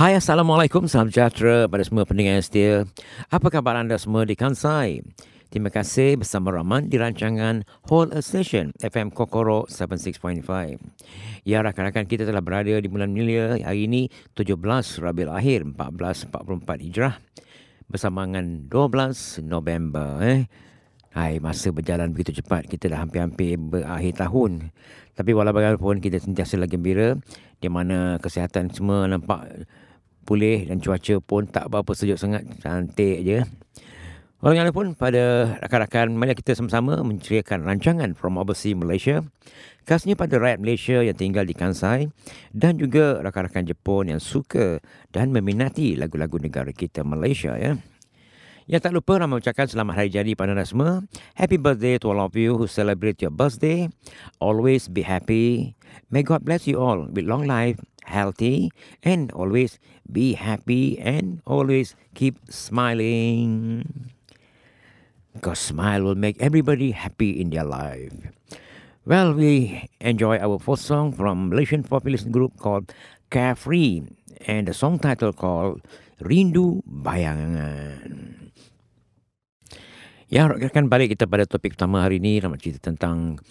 Hai Assalamualaikum Salam sejahtera pada semua pendengar yang setia Apa khabar anda semua di Kansai Terima kasih bersama Rahman di rancangan Whole A Station FM Kokoro 76.5 Ya rakan-rakan kita telah berada di bulan milia Hari ini 17 Rabiul Akhir 1444 Hijrah Bersama dengan 12 November eh. Hai, masa berjalan begitu cepat. Kita dah hampir-hampir berakhir tahun. Tapi walau bagaimanapun kita sentiasa lagi gembira di mana kesihatan semua nampak pulih dan cuaca pun tak berapa sejuk sangat. Cantik je. Walaupun pada rakan-rakan, mari kita sama-sama menceriakan rancangan From Overseas Malaysia. Khasnya pada rakyat Malaysia yang tinggal di Kansai dan juga rakan-rakan Jepun yang suka dan meminati lagu-lagu negara kita Malaysia ya. Yang tak lupa ramai ucapkan selamat hari jadi pada anda semua. Happy birthday to all of you who celebrate your birthday. Always be happy. May God bless you all with long life, healthy, and always be happy and always keep smiling. Because smile will make everybody happy in their life. Well, we enjoy our first song from Malaysian population group called Carefree and the song title called Rindu Bayangan. Ya, akan balik kita pada topik utama hari ini nak cerita tentang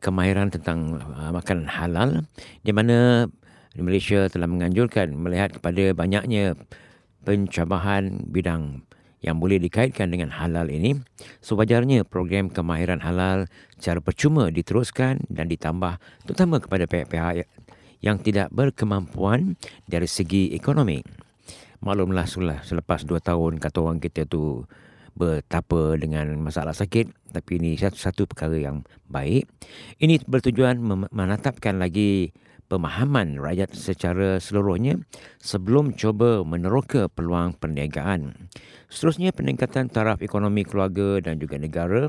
kemahiran tentang uh, makanan halal di mana di Malaysia telah menganjurkan melihat kepada banyaknya pencabahan bidang yang boleh dikaitkan dengan halal ini sewajarnya program kemahiran halal secara percuma diteruskan dan ditambah terutama kepada pihak-pihak yang tidak berkemampuan dari segi ekonomi. Maklumlah selepas dua tahun kata orang kita tu bertapa dengan masalah sakit tapi ini satu satu perkara yang baik ini bertujuan menetapkan lagi pemahaman rakyat secara seluruhnya sebelum cuba meneroka peluang perniagaan seterusnya peningkatan taraf ekonomi keluarga dan juga negara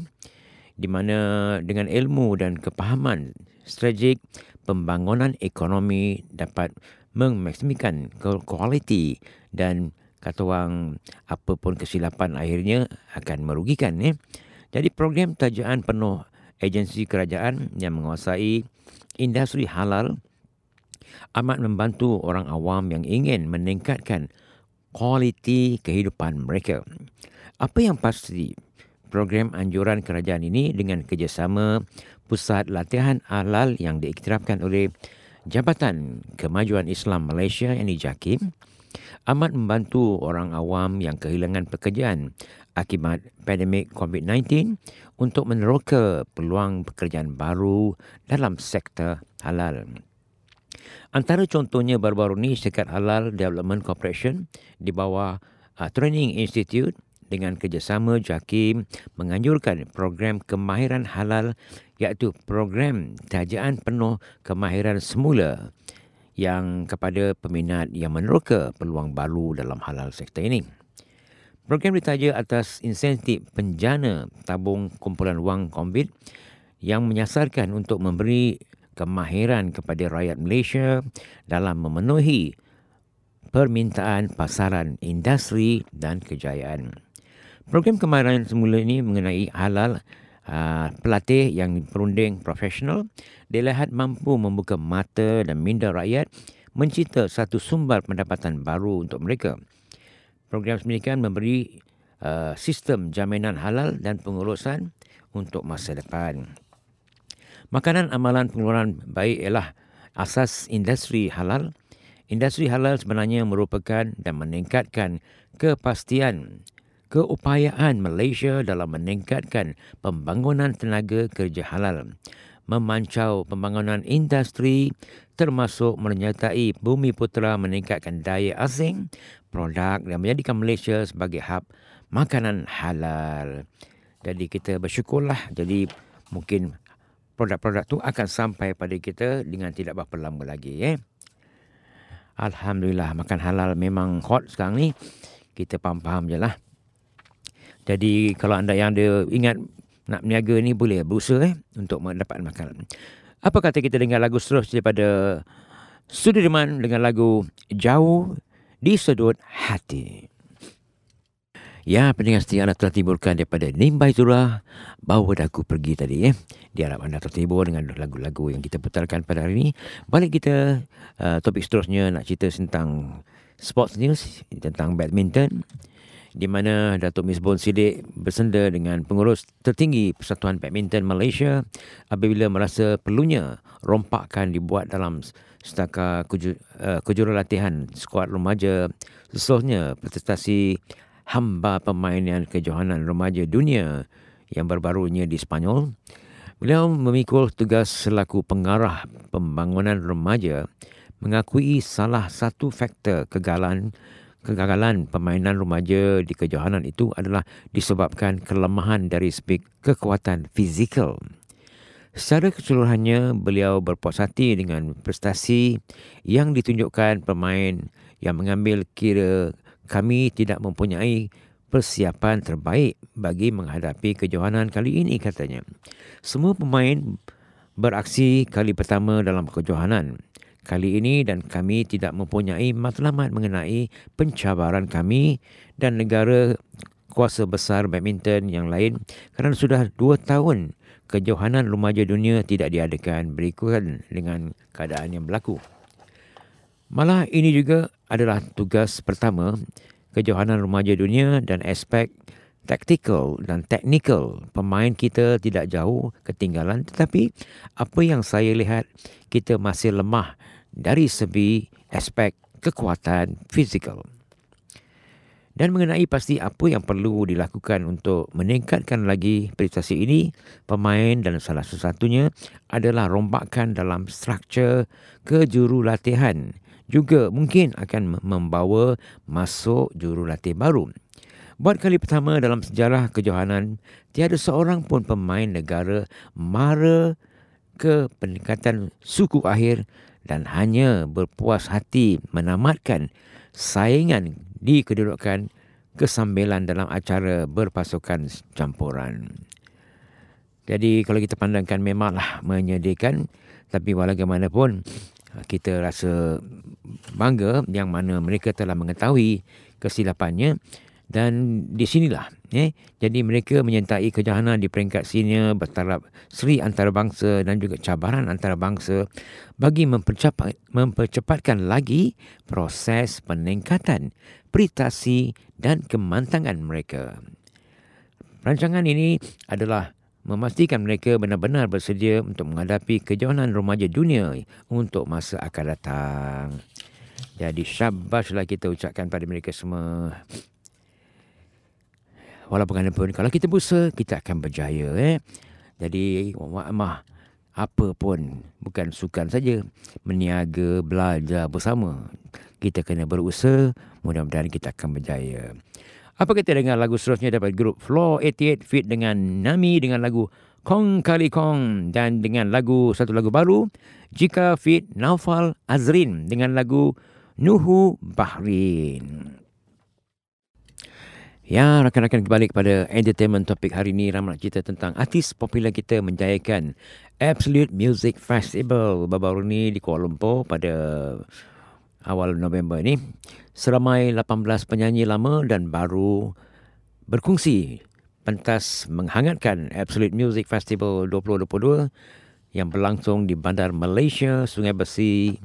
di mana dengan ilmu dan kepahaman strategik pembangunan ekonomi dapat memaksimikan kualiti dan kata orang apa pun kesilapan akhirnya akan merugikan ya. Jadi program tajaan penuh agensi kerajaan yang menguasai industri halal amat membantu orang awam yang ingin meningkatkan kualiti kehidupan mereka. Apa yang pasti program anjuran kerajaan ini dengan kerjasama pusat latihan halal yang diiktirafkan oleh Jabatan Kemajuan Islam Malaysia yang JAKIM amat membantu orang awam yang kehilangan pekerjaan akibat pandemik COVID-19 untuk meneroka peluang pekerjaan baru dalam sektor halal. Antara contohnya baru-baru ini Syarikat Halal Development Corporation di bawah uh, Training Institute dengan kerjasama JAKIM menganjurkan program kemahiran halal iaitu program tajaan penuh kemahiran semula yang kepada peminat yang meneroka peluang baru dalam halal sektor ini. Program ditaja atas insentif penjana tabung kumpulan wang COVID yang menyasarkan untuk memberi kemahiran kepada rakyat Malaysia dalam memenuhi permintaan pasaran industri dan kejayaan. Program kemahiran semula ini mengenai halal uh, pelatih yang perunding profesional dilihat mampu membuka mata dan minda rakyat mencipta satu sumber pendapatan baru untuk mereka. Program semedikan memberi uh, sistem jaminan halal dan pengurusan untuk masa depan. Makanan amalan pengeluaran baik ialah asas industri halal. Industri halal sebenarnya merupakan dan meningkatkan kepastian keupayaan Malaysia dalam meningkatkan pembangunan tenaga kerja halal memancau pembangunan industri termasuk menyertai bumi putera meningkatkan daya asing produk dan menjadikan Malaysia sebagai hub makanan halal. Jadi kita bersyukurlah jadi mungkin produk-produk tu akan sampai pada kita dengan tidak berapa lama lagi eh. Alhamdulillah makan halal memang hot sekarang ni. Kita faham-faham je lah. Jadi kalau anda yang ada ingat nak berniaga ni boleh berusaha eh, untuk mendapat makanan. Apa kata kita dengar lagu terus daripada Sudirman dengan lagu Jauh di Sudut Hati. Ya, pendengar setia anda telah tiburkan daripada Nimbai Zura, Bawa Daku Pergi tadi. Eh. Diharap anda tertibur dengan lagu-lagu yang kita putarkan pada hari ini. Balik kita uh, topik seterusnya nak cerita tentang sports news tentang badminton di mana Datuk Misbon Sidik bersenda dengan pengurus tertinggi Persatuan Badminton Malaysia apabila merasa perlunya rompakan dibuat dalam setakat uh, kejuruteraan latihan skuad remaja sesuai prestasi hamba permainan kejohanan remaja dunia yang berbarunya di Spanyol. Beliau memikul tugas selaku pengarah pembangunan remaja mengakui salah satu faktor kegagalan kegagalan permainan remaja di kejohanan itu adalah disebabkan kelemahan dari segi kekuatan fizikal. Secara keseluruhannya, beliau berpuas hati dengan prestasi yang ditunjukkan pemain yang mengambil kira kami tidak mempunyai persiapan terbaik bagi menghadapi kejohanan kali ini katanya. Semua pemain beraksi kali pertama dalam kejohanan kali ini dan kami tidak mempunyai matlamat mengenai pencabaran kami dan negara kuasa besar badminton yang lain kerana sudah dua tahun kejohanan remaja dunia tidak diadakan berikutan dengan keadaan yang berlaku. Malah ini juga adalah tugas pertama kejohanan remaja dunia dan aspek taktikal dan teknikal pemain kita tidak jauh ketinggalan tetapi apa yang saya lihat kita masih lemah dari segi aspek kekuatan fizikal. Dan mengenai pasti apa yang perlu dilakukan untuk meningkatkan lagi prestasi ini, pemain dan salah satunya adalah rombakan dalam struktur kejurulatihan. Juga mungkin akan membawa masuk jurulatih baru. Buat kali pertama dalam sejarah kejohanan, tiada seorang pun pemain negara mara ke peningkatan suku akhir dan hanya berpuas hati menamatkan saingan di kedudukan kesambilan dalam acara berpasukan campuran. Jadi kalau kita pandangkan memanglah menyedihkan tapi walaupun kita rasa bangga yang mana mereka telah mengetahui kesilapannya dan di sinilah eh jadi mereka menyertai kejohanan di peringkat senior bertaraf seri antarabangsa dan juga cabaran antarabangsa bagi mempercepat, mempercepatkan lagi proses peningkatan prestasi dan kemantangan mereka. Rancangan ini adalah memastikan mereka benar-benar bersedia untuk menghadapi kejohanan remaja dunia untuk masa akan datang. Jadi syabaslah kita ucapkan pada mereka semua. Walaupun pun kalau kita berusaha kita akan berjaya eh. Jadi mah apa pun bukan sukan saja meniaga belajar bersama kita kena berusaha mudah-mudahan kita akan berjaya. Apa kita dengar lagu seterusnya daripada grup Floor 88 fit dengan Nami dengan lagu Kong Kali Kong dan dengan lagu satu lagu baru Jika fit Naufal Azrin dengan lagu Nuhu Bahrin. Ya, rakan-rakan kembali kepada entertainment topik hari ini. Ramai cerita tentang artis popular kita menjayakan Absolute Music Festival baru-baru ini di Kuala Lumpur pada awal November ini. Seramai 18 penyanyi lama dan baru berkongsi pentas menghangatkan Absolute Music Festival 2022 yang berlangsung di Bandar Malaysia, Sungai Besi,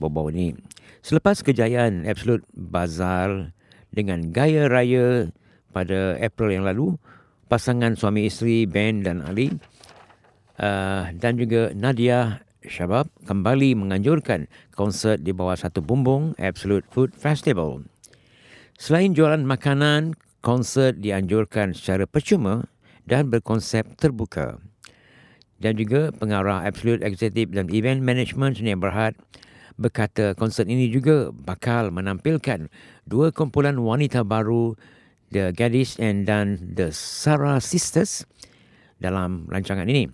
baru ini. Selepas kejayaan Absolute Bazaar dengan gaya raya pada April yang lalu pasangan suami isteri Ben dan Ali uh, dan juga Nadia Shabab kembali menganjurkan konsert di bawah satu bumbung Absolute Food Festival. Selain jualan makanan, konsert dianjurkan secara percuma dan berkonsep terbuka. Dan juga pengarah Absolute Executive dan Event Management Seni Berhad berkata konsert ini juga bakal menampilkan dua kumpulan wanita baru The Gadis and dan The Sarah Sisters dalam rancangan ini.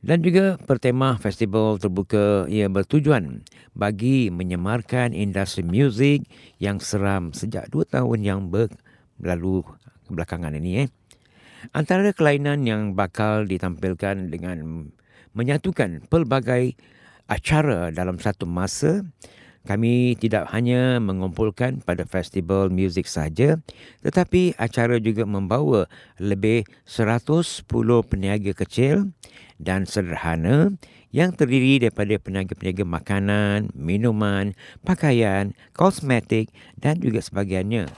Dan juga pertema festival terbuka ia bertujuan bagi menyemarkan industri muzik yang seram sejak dua tahun yang berlalu belakangan ini. Eh. Antara kelainan yang bakal ditampilkan dengan menyatukan pelbagai acara dalam satu masa kami tidak hanya mengumpulkan pada festival muzik saja tetapi acara juga membawa lebih 110 peniaga kecil dan sederhana yang terdiri daripada peniaga-peniaga makanan, minuman, pakaian, kosmetik dan juga sebagainya.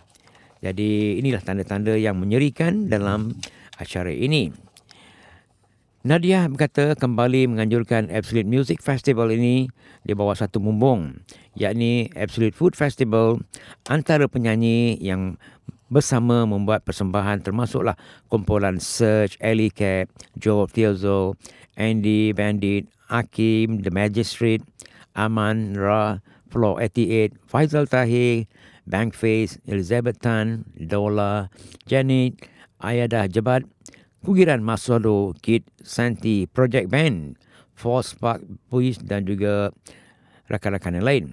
Jadi inilah tanda-tanda yang menyerikan dalam acara ini. Nadia berkata kembali menganjurkan Absolute Music Festival ini di bawah satu bumbung, yakni Absolute Food Festival antara penyanyi yang bersama membuat persembahan termasuklah kumpulan Search, Ellie Cap, Joe Tiozo, Andy Bandit, Akim, The Magistrate, Aman Ra, Floor 88, Faisal Tahir, Bankface, Elizabeth Tan, Dola, Janet, Ayada Jabat, Kugiran Masodo, Kit Santi, Project Band, Force Park Police dan juga rakan-rakan yang lain.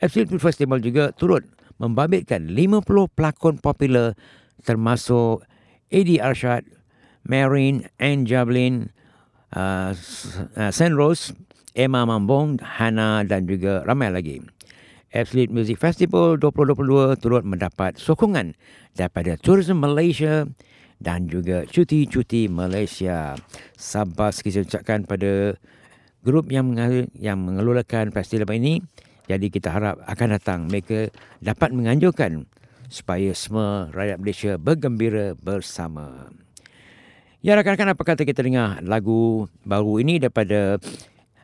Absolute Festival juga turut membabitkan 50 pelakon popular termasuk Eddie Arshad, Marin, Anne Jablin, uh, uh, Senrose, Emma Mambong, Hana dan juga ramai lagi. Absolute Music Festival 2022 turut mendapat sokongan daripada Tourism Malaysia, dan juga cuti-cuti Malaysia. Sabar sikit saya ucapkan pada grup yang yang mengelolakan festival ini. Jadi kita harap akan datang mereka dapat menganjurkan supaya semua rakyat Malaysia bergembira bersama. Ya rakan-rakan apa kata kita dengar lagu baru ini daripada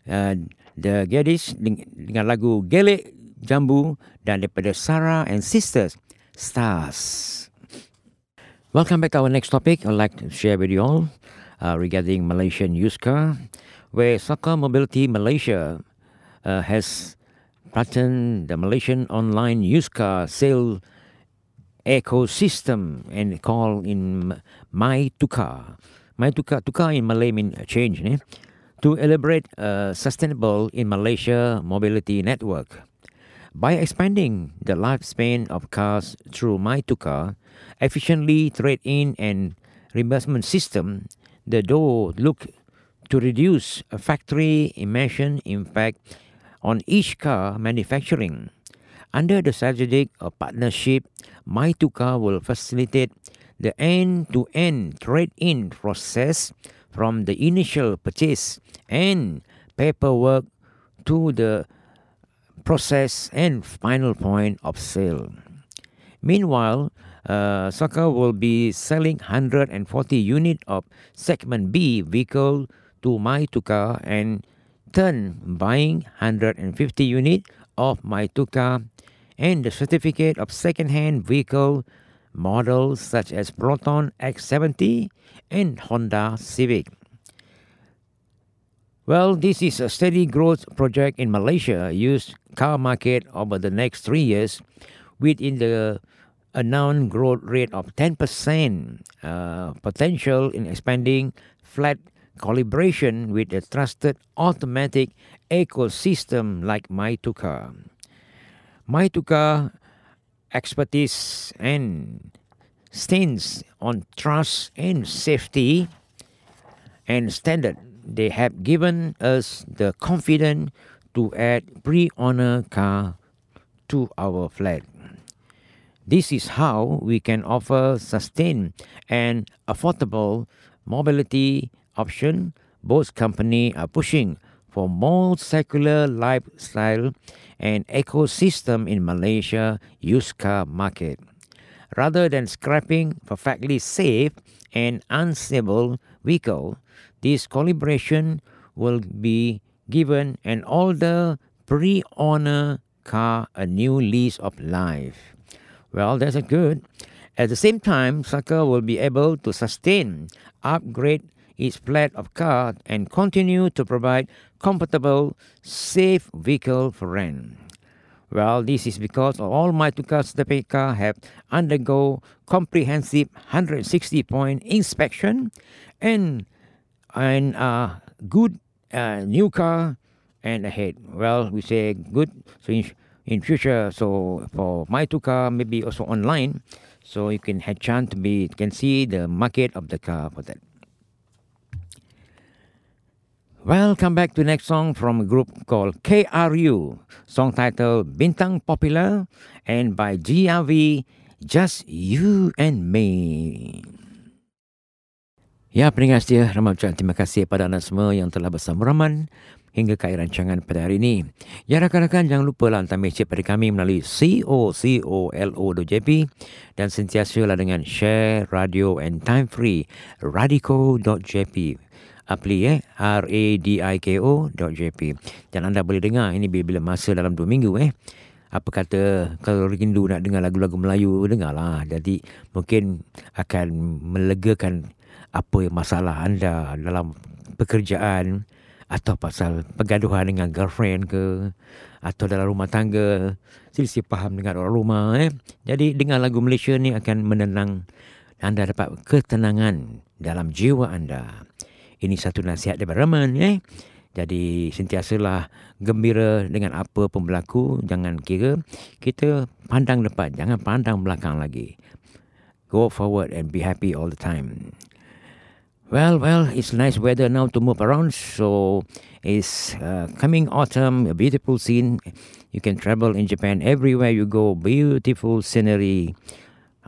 uh, The Gadis dengan lagu Gelek Jambu dan daripada Sarah and Sisters Stars. Welcome back to our next topic. I'd like to share with you all uh, regarding Malaysian used car, where Saka Mobility Malaysia uh, has patented the Malaysian online used car sale ecosystem and call in My Tukar. My Tukar, Tukar in Malay mean change, eh? to elaborate a sustainable in Malaysia mobility network. By expanding the lifespan of cars through My Tukar, efficiently trade-in and reimbursement system, the DOE look to reduce factory emission impact on each car manufacturing. Under the strategic partnership, My2Car will facilitate the end-to-end trade-in process from the initial purchase and paperwork to the process and final point of sale. Meanwhile, uh, Saka will be selling 140 unit of segment B vehicle to My Tuka and turn buying 150 unit of My Tuka and the certificate of second-hand vehicle models such as Proton X70 and Honda Civic. Well, this is a steady growth project in Malaysia used car market over the next three years within the a known growth rate of 10% uh, potential in expanding flat calibration with a trusted automatic ecosystem like My2Car. My2Car expertise and stands on trust and safety and standard. They have given us the confidence to add pre-owner car to our flat. This is how we can offer sustained and affordable mobility option. Both companies are pushing for more secular lifestyle and ecosystem in Malaysia used car market. Rather than scrapping perfectly safe and unstable vehicle, this collaboration will be given an older pre-owner car a new lease of life. Well, that's a good. At the same time, Saka will be able to sustain, upgrade its fleet of cars, and continue to provide comfortable, safe vehicle for rent. Well, this is because all my the car have undergo comprehensive 160 point inspection and and a good uh, new car and ahead. Well, we say good. So in future. So for my two car, maybe also online, so you can have chance to be can see the market of the car for that. Well, come back to next song from a group called KRU, song title Bintang Popular, and by GRV, Just You and Me. Ya, pendengar setia, ramai ucap terima kasih pada anda semua yang telah bersama Raman hingga ke akhir rancangan pada hari ini. Ya, rakan-rakan jangan lupa hantar mesej pada kami melalui cocolo.jp dan sentiasalah dengan share radio and time free radico.jp apli eh? R-A-D-I-K-O.jp dan anda boleh dengar ini bila-bila masa dalam dua minggu eh? Apa kata kalau rindu nak dengar lagu-lagu Melayu dengarlah. Jadi mungkin akan melegakan apa masalah anda dalam pekerjaan atau pasal pergaduhan dengan girlfriend ke atau dalam rumah tangga. Selisih faham dengan orang rumah eh. Jadi dengan lagu Malaysia ni akan menenang anda dapat ketenangan dalam jiwa anda. Ini satu nasihat daripada Rahman eh. Jadi sentiasalah gembira dengan apa pun berlaku jangan kira kita pandang depan jangan pandang belakang lagi. Go forward and be happy all the time Well, well, it's nice weather now to move around. So it's uh, coming autumn, a beautiful scene. You can travel in Japan everywhere you go. Beautiful scenery.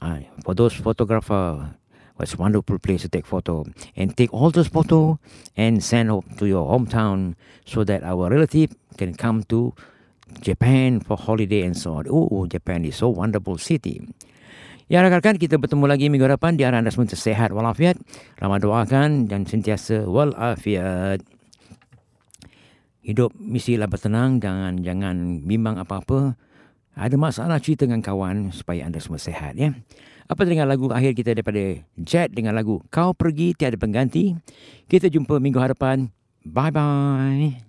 Uh, for those photographer, it's wonderful place to take photo and take all those photo and send to your hometown so that our relative can come to Japan for holiday and so on. Oh, Japan is so wonderful city. Ya rakan-rakan kita bertemu lagi minggu depan di arah anda semua sehat walafiat. Ramah doakan dan sentiasa walafiat. Hidup mestilah bertenang, jangan jangan bimbang apa-apa. Ada masalah cerita dengan kawan supaya anda semua sehat ya. Apa dengan lagu akhir kita daripada Jet dengan lagu Kau Pergi Tiada Pengganti. Kita jumpa minggu hadapan. Bye-bye.